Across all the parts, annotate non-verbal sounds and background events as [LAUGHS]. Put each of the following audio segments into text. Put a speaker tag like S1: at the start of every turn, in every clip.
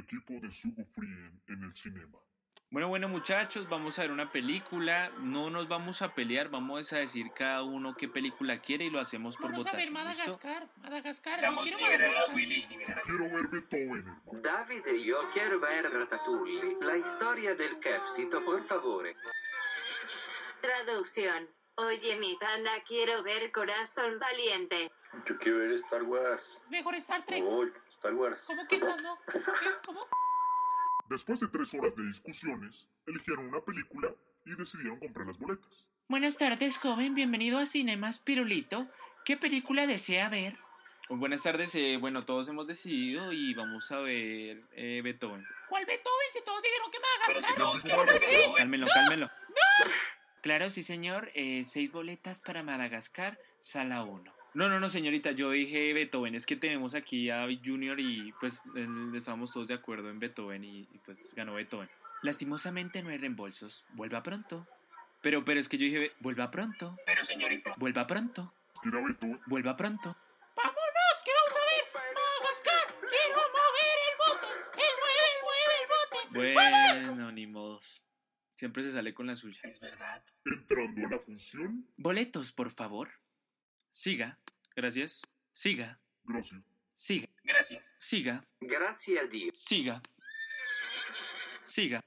S1: equipo de Sugo Frien en el cinema.
S2: Bueno, bueno muchachos, vamos a ver una película. No nos vamos a pelear, vamos a decir cada uno qué película quiere y lo hacemos por
S3: Vamos a ver
S2: votación. ¿listo?
S3: Madagascar. Madagascar. Yo
S4: Vamos,
S3: quiero
S4: libérala,
S3: Madagascar.
S4: Willy.
S1: Quiero ver Beethoven, hermano.
S5: Davide, io quiero ver Ratatouille. La historia del Capsito, por favore.
S6: Traducción. Oye, mi pana, quiero ver Corazón Valiente.
S7: Yo quiero ver Star Wars.
S3: Es mejor Star Trek.
S7: Oh, Star Wars.
S3: ¿Cómo que estás, no? ¿Qué? ¿Cómo?
S1: Después de tres horas de discusiones, eligieron una película y decidieron comprar las boletas.
S3: Buenas tardes, joven. Bienvenido a Cinemas Pirulito. ¿Qué película desea ver?
S2: Buenas tardes, eh, bueno, todos hemos decidido y vamos a ver eh, Beethoven.
S3: ¿Cuál Beethoven? Si todos dijeron que
S4: si
S3: Madagascar.
S4: todos
S3: ¿Cómo
S4: quieren
S3: que
S4: ver
S3: sí?
S4: Beethoven.
S2: Cálmelo, cálmelo. Claro, sí, señor. eh, seis boletas para Madagascar, sala 1. No, no, no, señorita, yo dije Beethoven. Es que tenemos aquí a David Junior y pues el- estábamos todos de acuerdo en Beethoven y, y, pues ganó Beethoven. Lastimosamente no hay reembolsos. Vuelva pronto. Pero, pero es que yo dije, vuelva pronto,
S4: Pero señorita,
S2: vuelva pronto,
S1: ¿Quiere a Beethoven?
S2: vuelva pronto.
S3: ¡Vámonos! ¿Qué vamos a ver? ¡Madagascar! ¡Quiero mover el bote! ¡Él mueve, mueve el bote!
S2: Bueno, ni modos. Siempre se sale con la suya.
S4: es verdad.
S1: Entrando a la función,
S2: Boletos, por favor. Siga. Gracias. Siga.
S1: Gracias.
S2: Siga.
S4: Gracias.
S2: Siga.
S5: Grazie a Dio.
S2: Siga. Siga.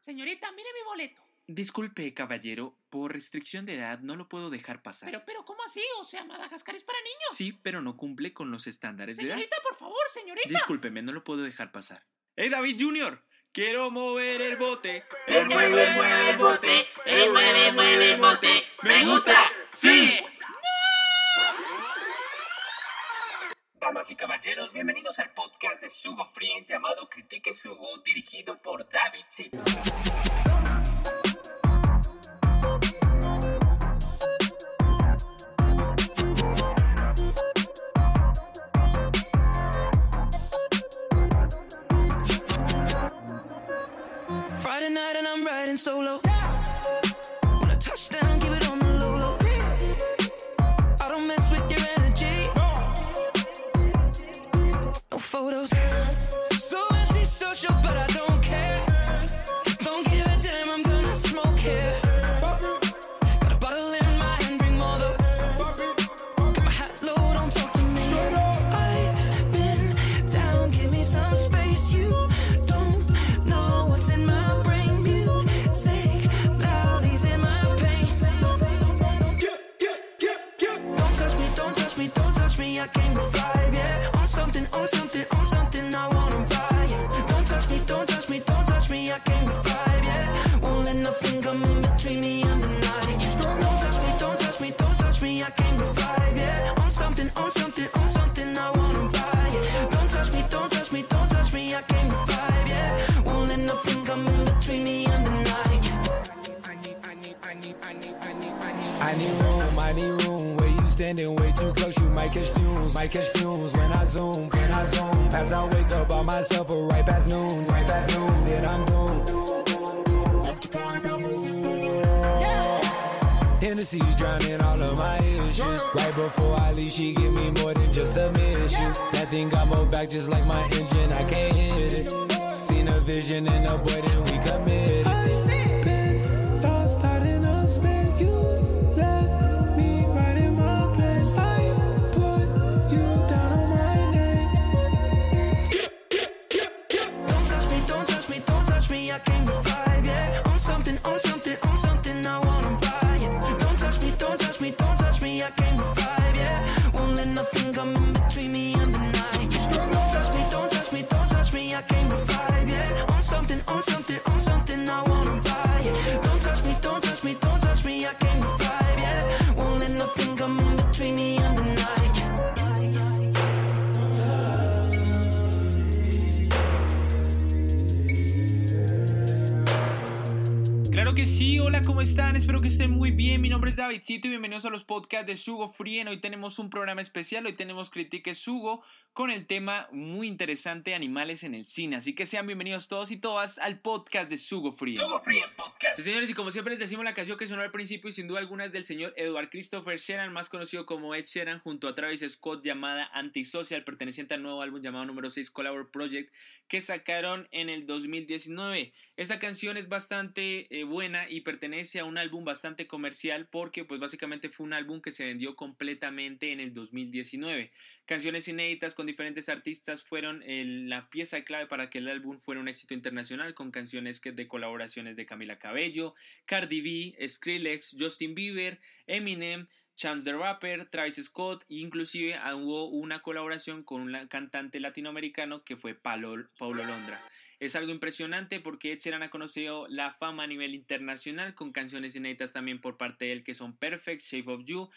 S3: Señorita, mire mi boleto.
S2: Disculpe, caballero, por restricción de edad no lo puedo dejar pasar.
S3: Pero, pero, ¿cómo así? O sea, Madagascar es para niños.
S2: Sí, pero no cumple con los estándares de edad.
S3: Señorita, por favor, señorita.
S2: Discúlpeme, no lo puedo dejar pasar. ¡Hey, David Junior! Quiero mover el bote.
S4: Él mueve, mueve el bote. Él mueve, mueve el bote. Me gusta. Sí. Y caballeros, bienvenidos al podcast de Sugo Free llamado Critique Sugo, dirigido por David Cito.
S8: Friday night and I'm riding solo. Photos.
S9: Standing way too close, you might catch fumes, might catch fumes when I zoom, when I zoom. Pass I wake up by myself, or right past noon, right past noon, then I'm doomed. Hennessy's drowning all of my issues. Right before I leave, she give me more than just a mission. That thing got more back just like my engine, I can't hit it. Seen a vision in a boy, then we committed. I've been lost in a spin. You
S2: están? Espero que estén muy bien. Mi nombre es Davidcito y bienvenidos a los podcasts de Sugo Frien. Hoy tenemos un programa especial, hoy tenemos Critique Sugo con el tema muy interesante animales en el cine. Así que sean bienvenidos todos y todas al podcast de Sugo Free.
S4: Sugo Free Podcast.
S2: Sí, señores, y como siempre les decimos la canción que sonó al principio y sin duda alguna es del señor Edward Christopher Sheeran, más conocido como Ed Sheeran, junto a Travis Scott, llamada Antisocial, perteneciente al nuevo álbum llamado número 6 Collabor Project, que sacaron en el 2019. Esta canción es bastante eh, buena y pertenece a un álbum bastante comercial porque pues básicamente fue un álbum que se vendió completamente en el 2019. Canciones inéditas con diferentes artistas fueron la pieza clave para que el álbum fuera un éxito internacional con canciones que, de colaboraciones de Camila Cabello, Cardi B, Skrillex, Justin Bieber, Eminem, Chance the Rapper, Travis Scott, e inclusive hubo una colaboración con un cantante latinoamericano que fue Paulo, Londra. Es algo impresionante porque Ed ha conocido la fama a nivel internacional con canciones inéditas también por parte de él que son Perfect, Shape of You,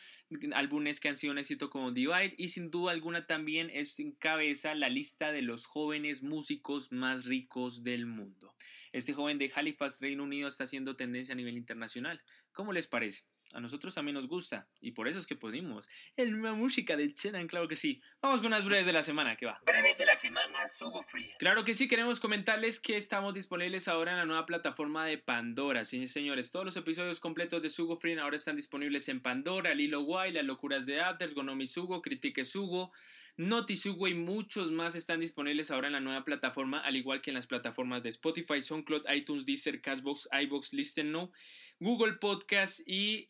S2: álbumes que han sido un éxito como Divide y sin duda alguna también es encabeza la lista de los jóvenes músicos más ricos del mundo. Este joven de Halifax, Reino Unido, está haciendo tendencia a nivel internacional. ¿Cómo les parece? A nosotros también nos gusta y por eso es que podemos. El nueva música de Chenan, claro que sí. Vamos con unas breves de la semana, que va.
S4: Breves de la semana, Sugo Free.
S2: Claro que sí, queremos comentarles que estamos disponibles ahora en la nueva plataforma de Pandora. Sí, señores, todos los episodios completos de Sugo Free ahora están disponibles en Pandora, Lilo Guay, Las Locuras de Athers, Gonomi Sugo, Critique Sugo, Notisugo y muchos más están disponibles ahora en la nueva plataforma, al igual que en las plataformas de Spotify, SoundCloud, iTunes, Deezer, Castbox, iBox, Listen No, Google Podcast y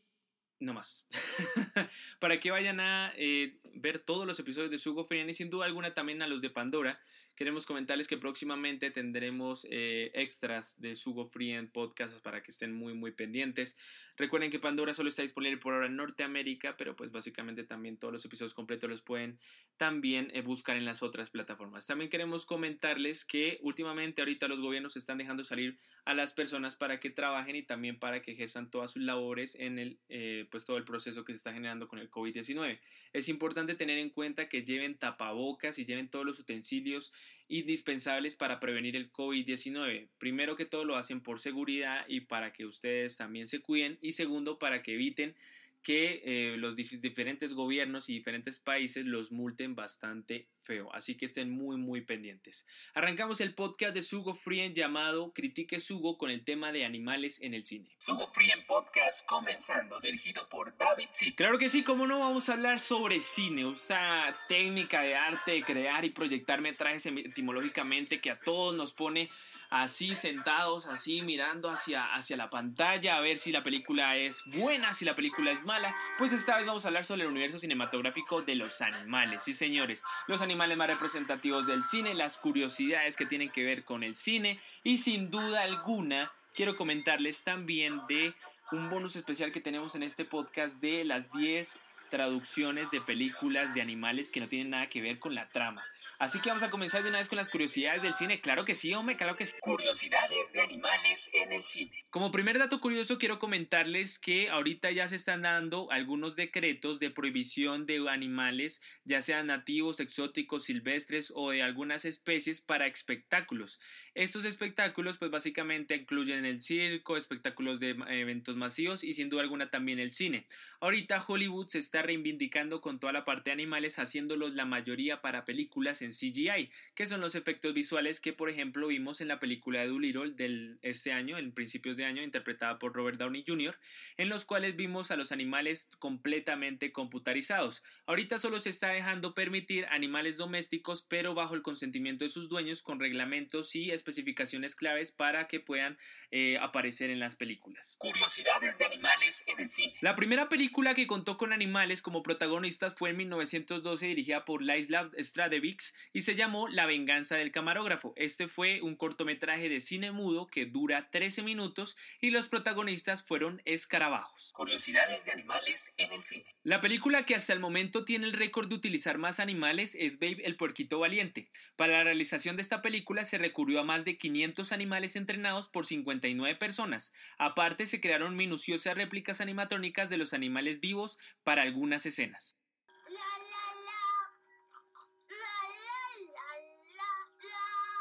S2: no más. [LAUGHS] para que vayan a eh, ver todos los episodios de Sugo Friend y sin duda alguna también a los de Pandora Queremos comentarles que próximamente tendremos eh, extras de Sugo Free en podcast para que estén muy muy pendientes. Recuerden que Pandora solo está disponible por ahora en Norteamérica, pero pues básicamente también todos los episodios completos los pueden también eh, buscar en las otras plataformas. También queremos comentarles que últimamente ahorita los gobiernos están dejando salir a las personas para que trabajen y también para que ejerzan todas sus labores en el eh, pues todo el proceso que se está generando con el COVID-19. Es importante tener en cuenta que lleven tapabocas y lleven todos los utensilios indispensables para prevenir el COVID-19. Primero que todo lo hacen por seguridad y para que ustedes también se cuiden y segundo para que eviten que eh, los diferentes gobiernos y diferentes países los multen bastante feo. Así que estén muy, muy pendientes. Arrancamos el podcast de Sugo Frien llamado Critique Sugo con el tema de animales en el cine.
S4: Sugo Frien Podcast comenzando, dirigido por David C.
S2: Claro que sí, como no vamos a hablar sobre cine, usa técnica de arte de crear y proyectar metrajes etimológicamente que a todos nos pone así sentados, así mirando hacia, hacia la pantalla a ver si la película es buena, si la película es mala. Pues esta vez vamos a hablar sobre el universo cinematográfico de los animales. Sí, señores, los animales más representativos del cine, las curiosidades que tienen que ver con el cine y sin duda alguna quiero comentarles también de un bonus especial que tenemos en este podcast de las 10 traducciones de películas de animales que no tienen nada que ver con la trama. Así que vamos a comenzar de una vez con las curiosidades del cine. Claro que sí, hombre, claro que sí.
S4: Curiosidades de animales en el cine.
S2: Como primer dato curioso, quiero comentarles que ahorita ya se están dando algunos decretos de prohibición de animales, ya sean nativos, exóticos, silvestres o de algunas especies para espectáculos. Estos espectáculos, pues básicamente incluyen el circo, espectáculos de eventos masivos y sin duda alguna también el cine. Ahorita Hollywood se está reivindicando con toda la parte de animales, haciéndolos la mayoría para películas en CGI, que son los efectos visuales que, por ejemplo, vimos en la película de Doolittle del este año, en principios de año, interpretada por Robert Downey Jr., en los cuales vimos a los animales completamente computarizados. Ahorita solo se está dejando permitir animales domésticos, pero bajo el consentimiento de sus dueños, con reglamentos y especificaciones claves para que puedan eh, aparecer en las películas.
S4: Curiosidades de animales en el cine.
S2: La primera película que contó con animales como protagonistas fue en 1912 dirigida por Laislav Stradevix y se llamó La venganza del camarógrafo. Este fue un cortometraje de cine mudo que dura 13 minutos y los protagonistas fueron escarabajos.
S4: Curiosidades de animales en el cine.
S2: La película que hasta el momento tiene el récord de utilizar más animales es Babe el puerquito valiente. Para la realización de esta película se recurrió a más de 500 animales entrenados por 59 personas. Aparte se crearon minuciosas réplicas animatrónicas de los animales vivos para algunas escenas.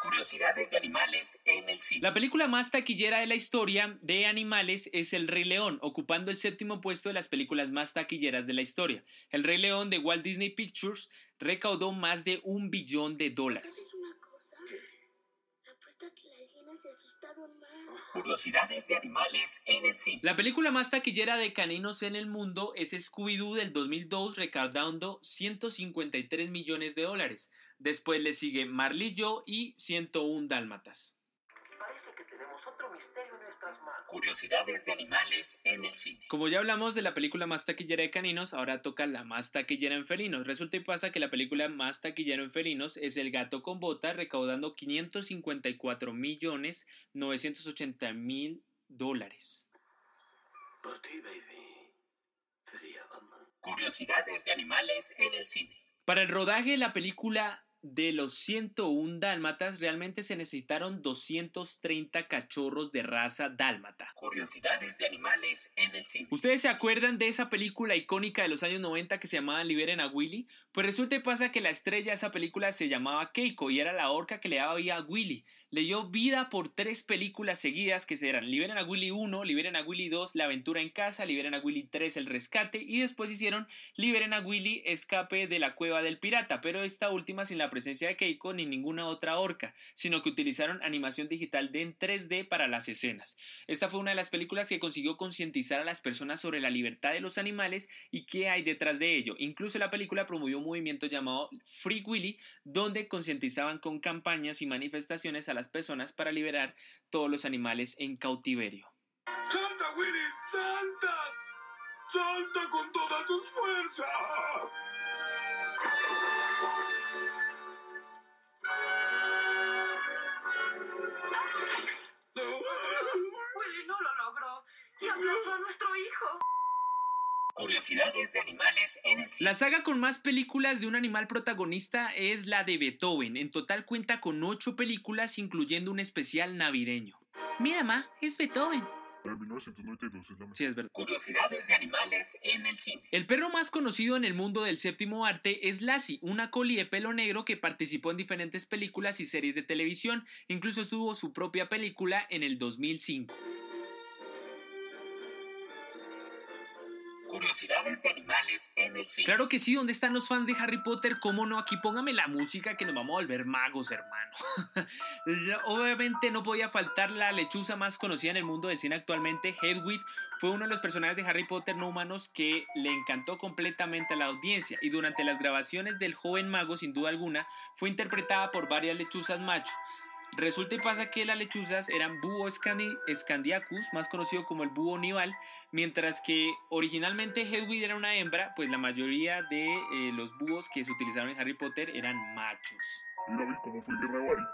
S4: Curiosidades de animales en el cine.
S2: La película más taquillera de la historia de animales es El Rey León, ocupando el séptimo puesto de las películas más taquilleras de la historia. El Rey León de Walt Disney Pictures recaudó más de un billón de dólares.
S10: ¿Sabes una cosa? Apuesto a que las hienas se asustaron más.
S4: Curiosidades de animales en el cine.
S2: La película más taquillera de caninos en el mundo es Scooby-Doo del 2002, recaudando 153 millones de dólares. Después le sigue Marley Joe y 101 Dálmatas.
S5: Parece que tenemos otro misterio en nuestras manos.
S4: Curiosidades de animales en el cine.
S2: Como ya hablamos de la película más taquillera de caninos, ahora toca la más taquillera en felinos. Resulta y pasa que la película más taquillera en felinos es El gato con bota, recaudando 554 millones 980 mil dólares.
S11: Por ti, baby. Sería Batman.
S4: Curiosidades de animales en el cine.
S2: Para el rodaje de la película de los 101 dálmatas, realmente se necesitaron 230 cachorros de raza dálmata.
S4: Curiosidades de animales en el cine.
S2: ¿Ustedes se acuerdan de esa película icónica de los años 90 que se llamaba Liberen a Willy? Pues resulta y pasa que la estrella de esa película se llamaba Keiko y era la orca que le daba vida a Willy. Le dio vida por tres películas seguidas que eran Liberen a Willy 1, Liberen a Willy 2, La aventura en casa, Liberen a Willy 3, El rescate y después hicieron Liberen a Willy, Escape de la cueva del pirata, pero esta última sin la presencia de Keiko ni ninguna otra orca, sino que utilizaron animación digital de en 3D para las escenas. Esta fue una de las películas que consiguió concientizar a las personas sobre la libertad de los animales y qué hay detrás de ello. Incluso la película promovió movimiento llamado Free Willy, donde concientizaban con campañas y manifestaciones a las personas para liberar todos los animales en cautiverio.
S1: ¡Salta, Willy! ¡Salta! ¡Salta con todas tus fuerzas!
S12: Willy no lo logró y aplastó a nuestro hijo.
S4: Curiosidades de animales en el cine.
S2: La saga con más películas de un animal protagonista es la de Beethoven. En total cuenta con ocho películas, incluyendo un especial navideño.
S3: Mira, ma, es Beethoven.
S1: En 1992 es la
S2: Sí, es verdad.
S4: Curiosidades de animales en el cine.
S2: El perro más conocido en el mundo del séptimo arte es Lassie, una collie de pelo negro que participó en diferentes películas y series de televisión. Incluso tuvo su propia película en el 2005.
S4: Curiosidades de animales en el cine.
S2: Claro que sí, ¿dónde están los fans de Harry Potter? ¿Cómo no? Aquí póngame la música que nos vamos a volver magos, hermano. [LAUGHS] Obviamente no podía faltar la lechuza más conocida en el mundo del cine actualmente, Hedwig. Fue uno de los personajes de Harry Potter no humanos que le encantó completamente a la audiencia y durante las grabaciones del joven mago, sin duda alguna, fue interpretada por varias lechuzas macho. Resulta y pasa que las lechuzas eran Búho scandi- scandiacus, más conocido como el búho nival, mientras que originalmente Hedwig era una hembra, pues la mayoría de eh, los búhos que se utilizaron en Harry Potter eran machos.
S1: Mira, cómo fue.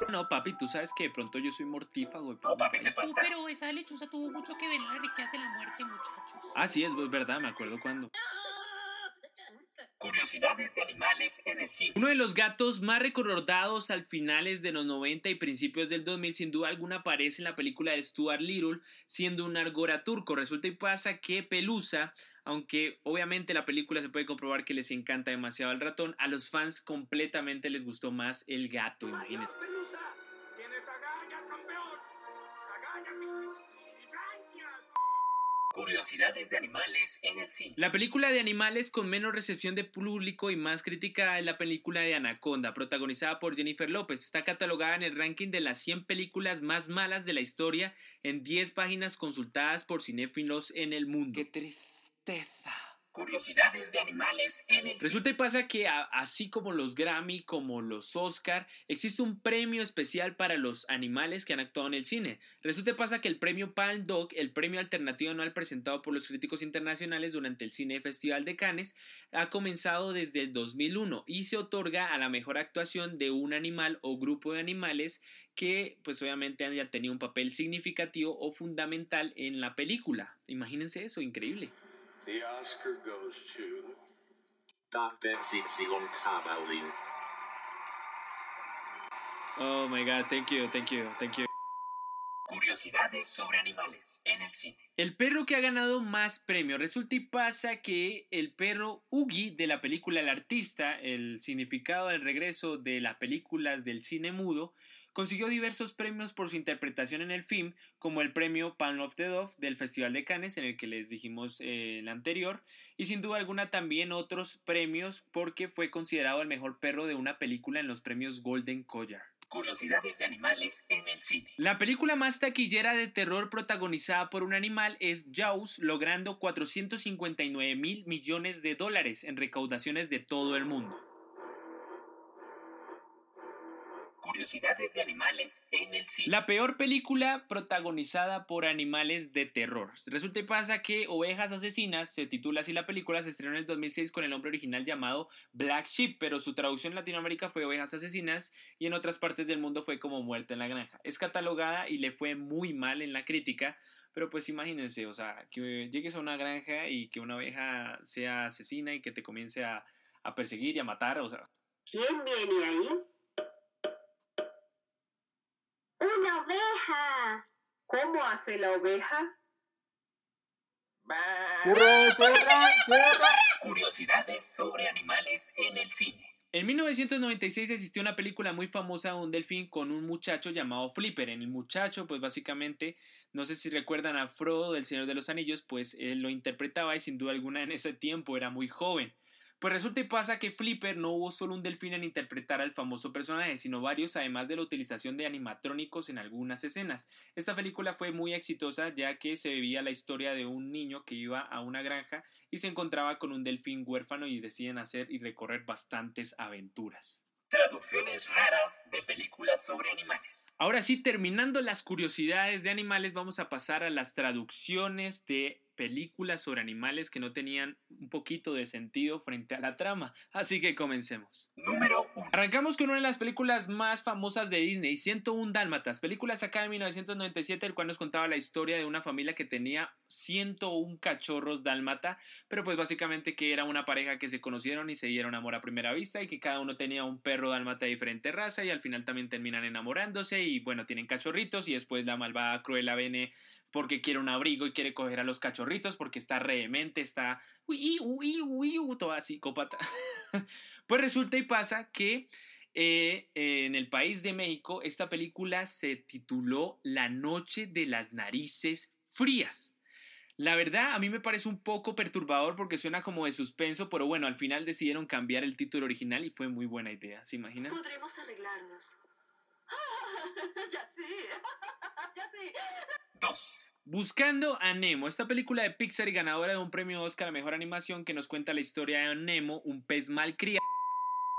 S2: No, papi, tú sabes que de pronto yo soy mortífago.
S4: No, papi, te falta.
S3: pero esa lechuza tuvo mucho que ver en las reliquias de la muerte, muchachos.
S2: Ah, sí, es es verdad, me acuerdo cuando.
S4: Curiosidades de animales en el cine.
S2: Uno de los gatos más recordados al finales de los 90 y principios del 2000, sin duda alguna, aparece en la película de Stuart Little, siendo un argora turco. Resulta y pasa que Pelusa, aunque obviamente la película se puede comprobar que les encanta demasiado al ratón, a los fans completamente les gustó más el gato, imagínense.
S11: Pelusa! ¡Tienes agallas, campeón!
S4: Curiosidades de animales en el cine.
S2: La película de animales con menos recepción de público y más crítica es la película de Anaconda, protagonizada por Jennifer López. Está catalogada en el ranking de las 100 películas más malas de la historia en 10 páginas consultadas por cinéfilos en el mundo.
S9: Qué tristeza.
S4: Curiosidades de animales en el.
S2: Resulta y pasa que a- así como los Grammy, como los Oscar, existe un premio especial para los animales que han actuado en el cine. Resulta y pasa que el premio Palm Dog, el premio alternativo anual presentado por los críticos internacionales durante el Cine Festival de Cannes, ha comenzado desde el 2001 y se otorga a la mejor actuación de un animal o grupo de animales que pues obviamente haya tenido un papel significativo o fundamental en la película. Imagínense eso, increíble.
S7: The Oscar goes to.
S2: Oh my god, thank you, thank you, thank you.
S4: Curiosidades sobre animales en el cine.
S2: El perro que ha ganado más premios. Resulta y pasa que el perro Ugi de la película El artista, el significado del regreso de las películas del cine mudo, Consiguió diversos premios por su interpretación en el film, como el premio Palm of the Dove del Festival de Cannes, en el que les dijimos eh, el anterior, y sin duda alguna también otros premios porque fue considerado el mejor perro de una película en los premios Golden Collar.
S4: Curiosidades de animales en el cine.
S2: La película más taquillera de terror protagonizada por un animal es Jaws, logrando 459 mil millones de dólares en recaudaciones de todo el mundo.
S4: Curiosidades de animales en el cine.
S2: La peor película protagonizada por animales de terror. Resulta y pasa que Ovejas Asesinas se titula así la película, se estrenó en el 2006 con el nombre original llamado Black Sheep, pero su traducción en Latinoamérica fue Ovejas Asesinas y en otras partes del mundo fue como Muerte en la Granja. Es catalogada y le fue muy mal en la crítica, pero pues imagínense, o sea, que llegues a una granja y que una oveja sea asesina y que te comience a, a perseguir y a matar, o sea...
S6: ¿Quién viene ahí?
S10: ¡Una oveja!
S6: ¿Cómo hace la oveja?
S4: Curiosidades sobre animales en el cine.
S2: En 1996 existió una película muy famosa de un delfín con un muchacho llamado Flipper. En el muchacho, pues básicamente, no sé si recuerdan a Frodo del Señor de los Anillos, pues él lo interpretaba y sin duda alguna en ese tiempo era muy joven. Pues resulta y pasa que Flipper no hubo solo un delfín en interpretar al famoso personaje, sino varios, además de la utilización de animatrónicos en algunas escenas. Esta película fue muy exitosa ya que se vivía la historia de un niño que iba a una granja y se encontraba con un delfín huérfano y deciden hacer y recorrer bastantes aventuras.
S4: Traducciones raras de películas sobre animales.
S2: Ahora sí, terminando las curiosidades de animales, vamos a pasar a las traducciones de películas sobre animales que no tenían un poquito de sentido frente a la trama. Así que comencemos.
S4: Número 1.
S2: Arrancamos con una de las películas más famosas de Disney, 101 Dálmatas, película sacada en 1997, el cual nos contaba la historia de una familia que tenía 101 cachorros dálmata, pero pues básicamente que era una pareja que se conocieron y se dieron amor a primera vista y que cada uno tenía un perro dálmata de diferente raza y al final también terminan enamorándose y bueno, tienen cachorritos y después la malvada Cruella viene porque quiere un abrigo y quiere coger a los cachorritos porque está rehemente, está uy, uy, uy, uy, toda psicópata. [LAUGHS] pues resulta y pasa que eh, en el país de México esta película se tituló La noche de las narices frías. La verdad, a mí me parece un poco perturbador porque suena como de suspenso, pero bueno, al final decidieron cambiar el título original y fue muy buena idea, ¿se imaginan?
S12: Podremos arreglarnos. [LAUGHS] ya sé. [LAUGHS] ya sé.
S4: 2.
S2: Buscando a Nemo, esta película de Pixar y ganadora de un premio Oscar a Mejor Animación que nos cuenta la historia de Nemo, un pez malcriado.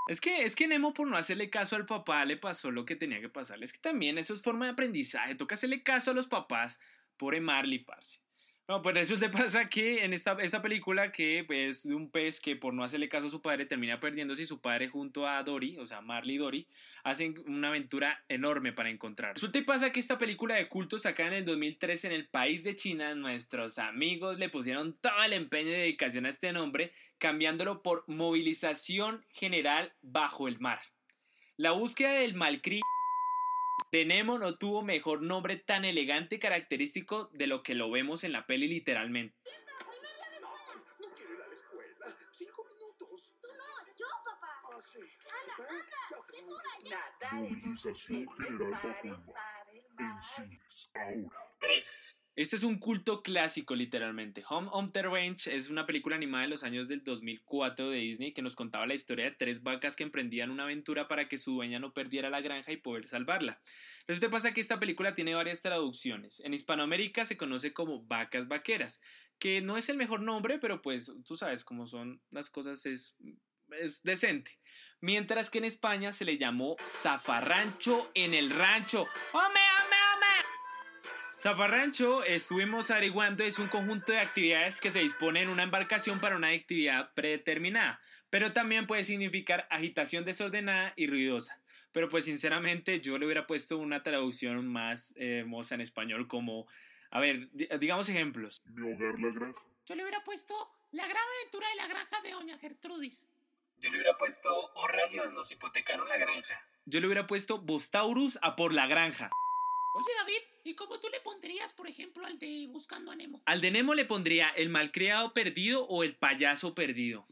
S2: Es que, es que Nemo por no hacerle caso al papá le pasó lo que tenía que pasarle. Es que también eso es forma de aprendizaje, toca hacerle caso a los papás. Pobre Marley, parce. No, pues te [LAUGHS] pasa que en esta, esta película que es pues, de un pez que por no hacerle caso a su padre termina perdiéndose y su padre junto a Dory, o sea, Marley y Dory, hacen una aventura enorme para encontrar. Resulta y pasa que esta película de culto sacada en el 2003 en el país de China, nuestros amigos le pusieron todo el empeño y dedicación a este nombre, cambiándolo por Movilización General Bajo el Mar. La búsqueda del malcri de Nemo no tuvo mejor nombre tan elegante y característico de lo que lo vemos en la peli literalmente.
S11: No quiero ir a la escuela. Cinco minutos.
S10: Tú no, yo, papá.
S11: Ah, sí.
S10: Anda,
S11: ¿Eh?
S10: anda,
S11: Ya
S10: es hora ya.
S1: Movilización general bajo el mar. En cines, ahora.
S4: 3.
S2: Este es un culto clásico, literalmente. Home on the Range es una película animada de los años del 2004 de Disney que nos contaba la historia de tres vacas que emprendían una aventura para que su dueña no perdiera la granja y poder salvarla. Resulta pasa que esta película tiene varias traducciones. En Hispanoamérica se conoce como Vacas Vaqueras, que no es el mejor nombre, pero pues tú sabes cómo son las cosas, es, es decente. Mientras que en España se le llamó Zafarrancho en el Rancho. ¡Home, home, home! Zafarrancho, estuvimos averiguando, es un conjunto de actividades que se dispone en una embarcación para una actividad predeterminada, pero también puede significar agitación desordenada y ruidosa. Pero pues sinceramente yo le hubiera puesto una traducción más eh, hermosa en español como, a ver, di- digamos ejemplos.
S1: Mi hogar, la granja.
S3: Yo le hubiera puesto la gran aventura de la granja de Doña Gertrudis.
S4: Yo le hubiera puesto, oh rayos, nos hipotecaron la granja.
S2: Yo le hubiera puesto Bostaurus a por la granja.
S3: Oye, David, ¿y cómo tú le pondrías, por ejemplo, al de Buscando a Nemo?
S2: Al de Nemo le pondría el malcriado perdido o el payaso perdido.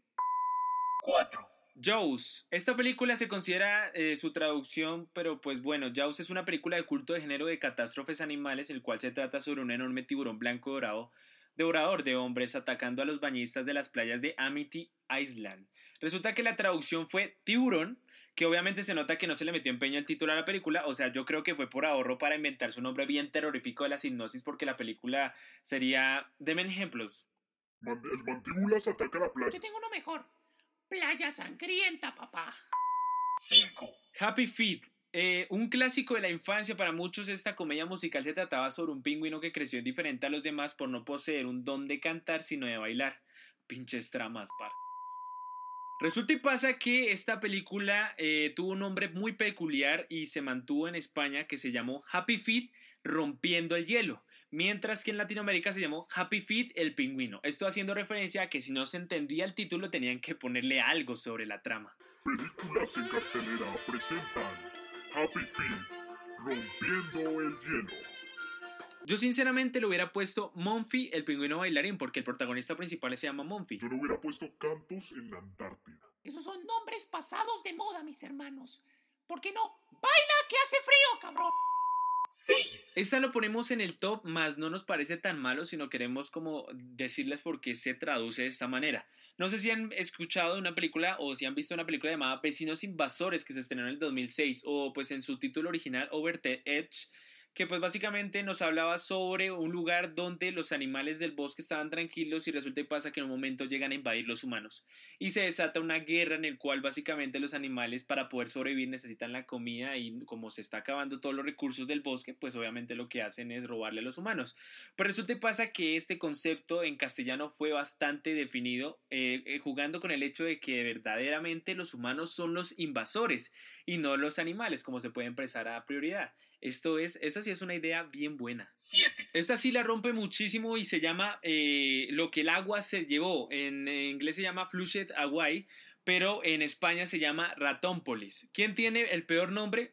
S4: 4.
S2: Jaws. Esta película se considera eh, su traducción, pero pues bueno, Jaws es una película de culto de género de catástrofes animales, el cual se trata sobre un enorme tiburón blanco dorado, devorador de hombres atacando a los bañistas de las playas de Amity Island. Resulta que la traducción fue tiburón, que obviamente se nota que no se le metió empeño el título a la película, o sea, yo creo que fue por ahorro para inventar su nombre bien terrorífico de la hipnosis, porque la película sería... Deme ejemplos.
S1: Man- el mandíbulas ataca la playa.
S3: Yo tengo uno mejor. Playa sangrienta, papá.
S4: 5.
S2: Happy Feet. eh, un clásico de la infancia para muchos, esta comedia musical se trataba sobre un pingüino que creció diferente a los demás por no poseer un don de cantar, sino de bailar. Pinches tramas, par. Resulta y pasa que esta película eh, tuvo un nombre muy peculiar y se mantuvo en España que se llamó Happy Feet rompiendo el hielo, mientras que en Latinoamérica se llamó Happy Feet el pingüino. Esto haciendo referencia a que si no se entendía el título tenían que ponerle algo sobre la trama.
S1: Películas en cartelera presentan Happy Feet, rompiendo el hielo.
S2: Yo sinceramente le hubiera puesto Monfi el pingüino bailarín porque el protagonista principal se llama Monfi.
S1: Yo le hubiera puesto Cantos en la Antártida.
S3: Esos son nombres pasados de moda, mis hermanos. ¿Por qué no? ¡Baila que hace frío, cabrón!
S4: 6.
S2: Esta lo ponemos en el top, más no nos parece tan malo, sino queremos como decirles por qué se traduce de esta manera. No sé si han escuchado una película o si han visto una película llamada Vecinos Invasores que se estrenó en el 2006 o pues en su título original Over the Edge que pues básicamente nos hablaba sobre un lugar donde los animales del bosque estaban tranquilos y resulta y pasa que en un momento llegan a invadir los humanos. Y se desata una guerra en el cual básicamente los animales para poder sobrevivir necesitan la comida y como se está acabando todos los recursos del bosque pues obviamente lo que hacen es robarle a los humanos. Pero resulta y pasa que este concepto en castellano fue bastante definido eh, eh, jugando con el hecho de que verdaderamente los humanos son los invasores y no los animales como se puede empezar a prioridad esto es, esa sí es una idea bien buena.
S4: 7.
S2: Esta sí la rompe muchísimo y se llama eh, Lo que el agua se llevó. En, en inglés se llama Flushed Away, pero en España se llama Ratónpolis. ¿Quién tiene el peor nombre?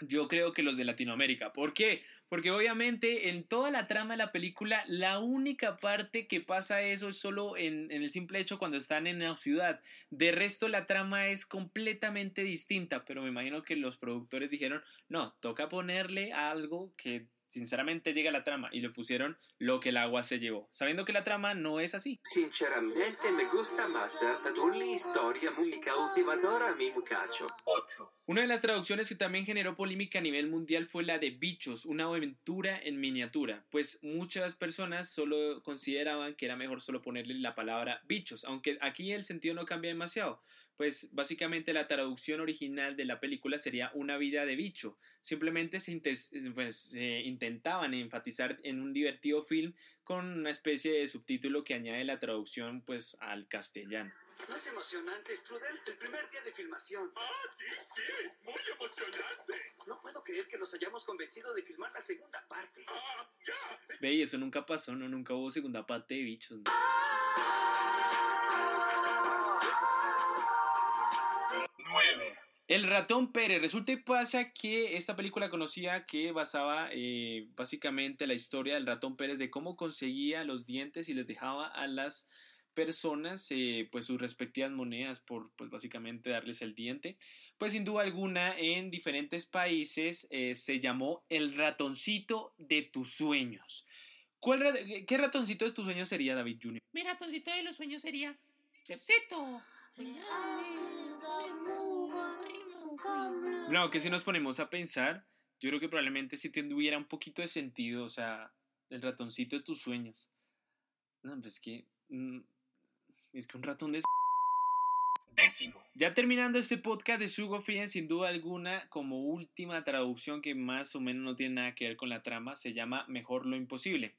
S2: Yo creo que los de Latinoamérica. ¿Por qué? Porque obviamente en toda la trama de la película, la única parte que pasa eso es solo en, en, el simple hecho cuando están en la ciudad. De resto, la trama es completamente distinta, pero me imagino que los productores dijeron, no, toca ponerle algo que sinceramente llega a la trama y le pusieron lo que el agua se llevó, sabiendo que la trama no es así.
S5: Sinceramente me gusta más Ratatouille, historia muy cautivadora, mi muchacho.
S4: 8.
S2: Una de las traducciones que también generó polémica a nivel mundial fue la de Bichos, una aventura en miniatura, pues muchas personas solo consideraban que era mejor solo ponerle la palabra bichos, aunque aquí el sentido no cambia demasiado pues básicamente la traducción original de la película sería una vida de bicho. Simplemente se, pues, se, intentaban enfatizar en un divertido film con una especie de subtítulo que añade la traducción pues al castellano.
S5: ¿No es emocionante, Strudel? El primer día de filmación.
S11: Ah, sí, sí, muy emocionante.
S5: No puedo creer que nos hayamos convencido de filmar la segunda parte.
S11: Ah, ya.
S2: Ve, y eso nunca pasó, no, nunca hubo segunda parte de bichos. ¿no? El ratón Pérez. Resulta y pasa que esta película conocía que basaba eh, básicamente la historia del ratón Pérez de cómo conseguía los dientes y les dejaba a las personas eh, pues sus respectivas monedas por pues básicamente darles el diente pues sin duda alguna en diferentes países eh, se llamó el ratoncito de tus sueños ¿Cuál, ¿qué ratoncito de tus sueños sería David Jr.?
S3: Mi ratoncito de los sueños sería Chefcito
S2: no, que si nos ponemos a pensar, yo creo que probablemente si tuviera un poquito de sentido, o sea, el ratoncito de tus sueños. No, pues es que. Mm, es que un ratón de.
S4: Décimo.
S2: Ya terminando este podcast de Sugo Frien, sin duda alguna, como última traducción que más o menos no tiene nada que ver con la trama, se llama Mejor lo Imposible.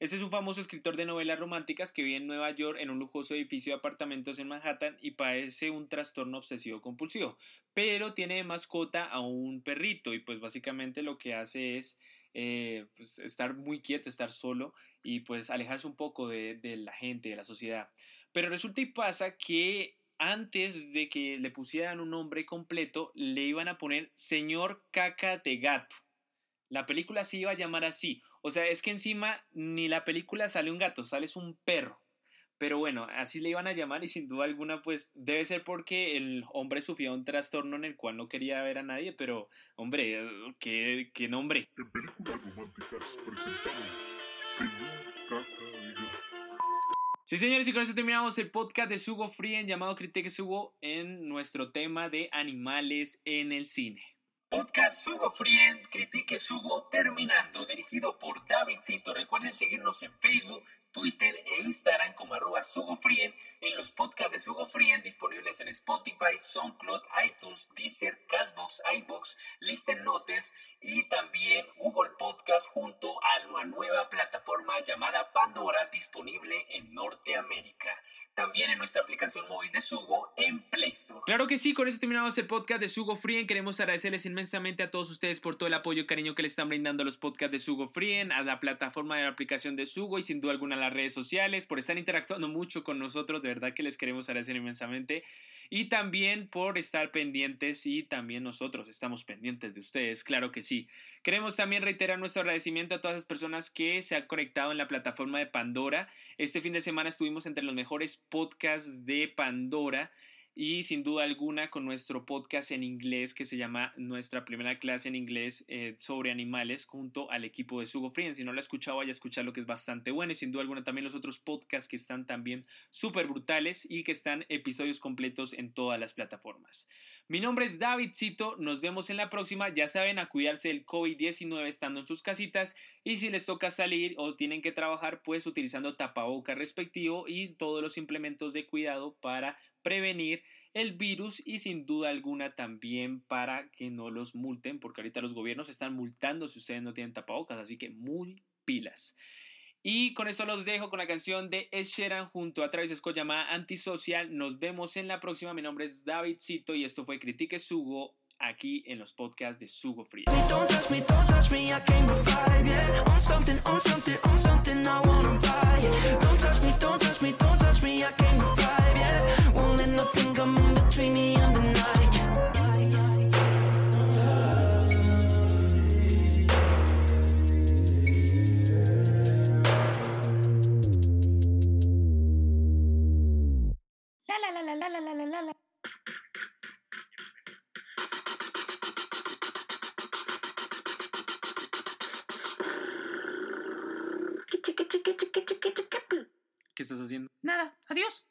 S2: Este es un famoso escritor de novelas románticas que vive en Nueva York en un lujoso edificio de apartamentos en Manhattan y padece un trastorno obsesivo compulsivo, pero tiene de mascota a un perrito y pues básicamente lo que hace es eh, pues estar muy quieto, estar solo y pues alejarse un poco de, de la gente, de la sociedad. Pero resulta y pasa que antes de que le pusieran un nombre completo, le iban a poner Señor Caca de Gato. La película se iba a llamar así. O sea, es que encima ni la película sale un gato, sale un perro. Pero bueno, así le iban a llamar y sin duda alguna, pues debe ser porque el hombre sufrió un trastorno en el cual no quería ver a nadie, pero hombre, ¿qué, qué nombre?
S1: En películas románticas presentamos Señor Caca y yo.
S2: Sí, señores, y con eso terminamos el podcast de Sugo Frien llamado Critique Sugo en nuestro tema de animales en el cine.
S4: Podcast Sugo Friend, Critique Sugo terminando, dirigido por Davidcito. Recuerden seguirnos en Facebook, Twitter e Instagram como arroba SugoFrien, en los podcasts de Sugo Frien disponibles en Spotify, SoundCloud, iTunes, Deezer, Castbox, iBox, Listen Notes y también Google Podcast junto a una nueva plataforma llamada Pandora disponible en Norteamérica. También en nuestra aplicación móvil de Sugo en Play Store.
S2: Claro que sí, con eso terminamos el podcast de Sugo Frien. Queremos agradecerles inmensamente a todos ustedes por todo el apoyo y cariño que le están brindando a los podcasts de Sugo Frien, a la plataforma de la aplicación de Sugo y sin duda alguna a las redes sociales, por estar interactuando mucho con nosotros. De verdad que les queremos agradecer inmensamente. Y también por estar pendientes y también nosotros estamos pendientes de ustedes, claro que sí. Queremos también reiterar nuestro agradecimiento a todas las personas que se han conectado en la plataforma de Pandora. Este fin de semana estuvimos entre los mejores podcasts de Pandora y sin duda alguna con nuestro podcast en inglés que se llama Nuestra primera clase en inglés eh, sobre animales junto al equipo de Sugo Frien. Si no lo ha escuchado, vaya a escucharlo que es bastante bueno y sin duda alguna también los otros podcasts que están también súper brutales y que están episodios completos en todas las plataformas. Mi nombre es David Cito, nos vemos en la próxima. Ya saben, a cuidarse del COVID-19 estando en sus casitas y si les toca salir o tienen que trabajar, pues utilizando tapaboca respectivo y todos los implementos de cuidado para prevenir el virus y sin duda alguna también para que no los multen, porque ahorita los gobiernos están multando si ustedes no tienen tapabocas, así que muy pilas. Y con esto los dejo con la canción de Ed junto a Travis Scott llamada Antisocial. Nos vemos en la próxima. Mi nombre es David Cito y esto fue Critique Sugo aquí en los podcasts de Sugo Free.
S8: Don't me, don't me, I came to yeah.
S3: la la la
S2: ¿Qué estás haciendo?
S3: Nada, adiós.